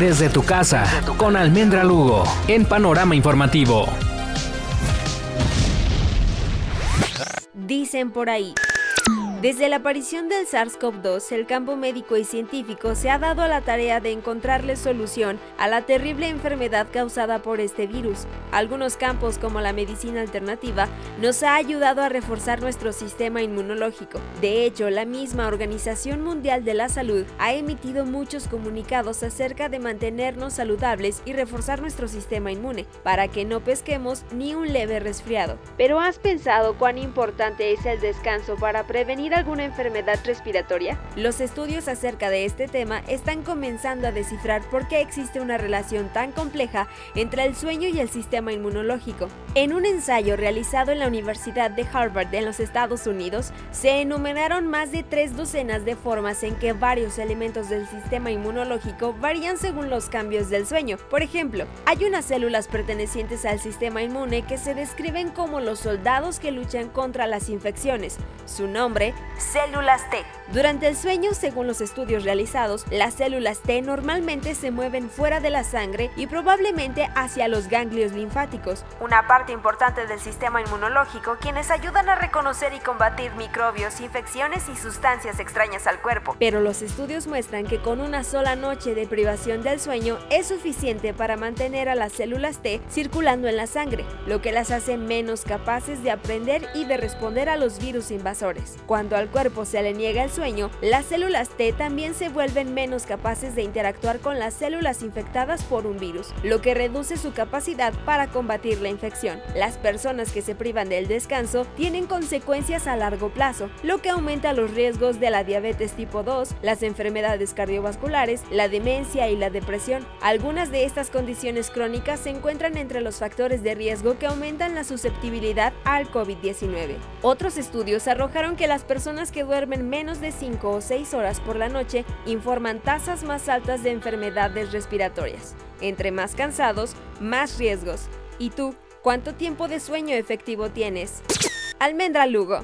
Desde tu casa, con Almendra Lugo, en Panorama Informativo. Dicen por ahí. Desde la aparición del SARS-CoV-2, el campo médico y científico se ha dado a la tarea de encontrarle solución a la terrible enfermedad causada por este virus. Algunos campos, como la medicina alternativa, nos ha ayudado a reforzar nuestro sistema inmunológico. De hecho, la misma Organización Mundial de la Salud ha emitido muchos comunicados acerca de mantenernos saludables y reforzar nuestro sistema inmune, para que no pesquemos ni un leve resfriado. Pero ¿has pensado cuán importante es el descanso para prevenir alguna enfermedad respiratoria? Los estudios acerca de este tema están comenzando a descifrar por qué existe una relación tan compleja entre el sueño y el sistema inmunológico. En un ensayo realizado en la Universidad de Harvard en los Estados Unidos, se enumeraron más de tres docenas de formas en que varios elementos del sistema inmunológico varían según los cambios del sueño. Por ejemplo, hay unas células pertenecientes al sistema inmune que se describen como los soldados que luchan contra las infecciones. Su nombre células T. Durante el sueño, según los estudios realizados, las células T normalmente se mueven fuera de la sangre y probablemente hacia los ganglios linfáticos, una parte importante del sistema inmunológico, quienes ayudan a reconocer y combatir microbios, infecciones y sustancias extrañas al cuerpo. Pero los estudios muestran que con una sola noche de privación del sueño es suficiente para mantener a las células T circulando en la sangre, lo que las hace menos capaces de aprender y de responder a los virus invasores. Cuando al cuerpo se le niega el sueño, las células T también se vuelven menos capaces de interactuar con las células infectadas por un virus, lo que reduce su capacidad para combatir la infección. Las personas que se privan del descanso tienen consecuencias a largo plazo, lo que aumenta los riesgos de la diabetes tipo 2, las enfermedades cardiovasculares, la demencia y la depresión. Algunas de estas condiciones crónicas se encuentran entre los factores de riesgo que aumentan la susceptibilidad al COVID-19. Otros estudios arrojaron que las personas que duermen menos de 5 o 6 horas por la noche informan tasas más altas de enfermedades respiratorias. Entre más cansados, más riesgos. ¿Y tú, cuánto tiempo de sueño efectivo tienes? Almendra Lugo.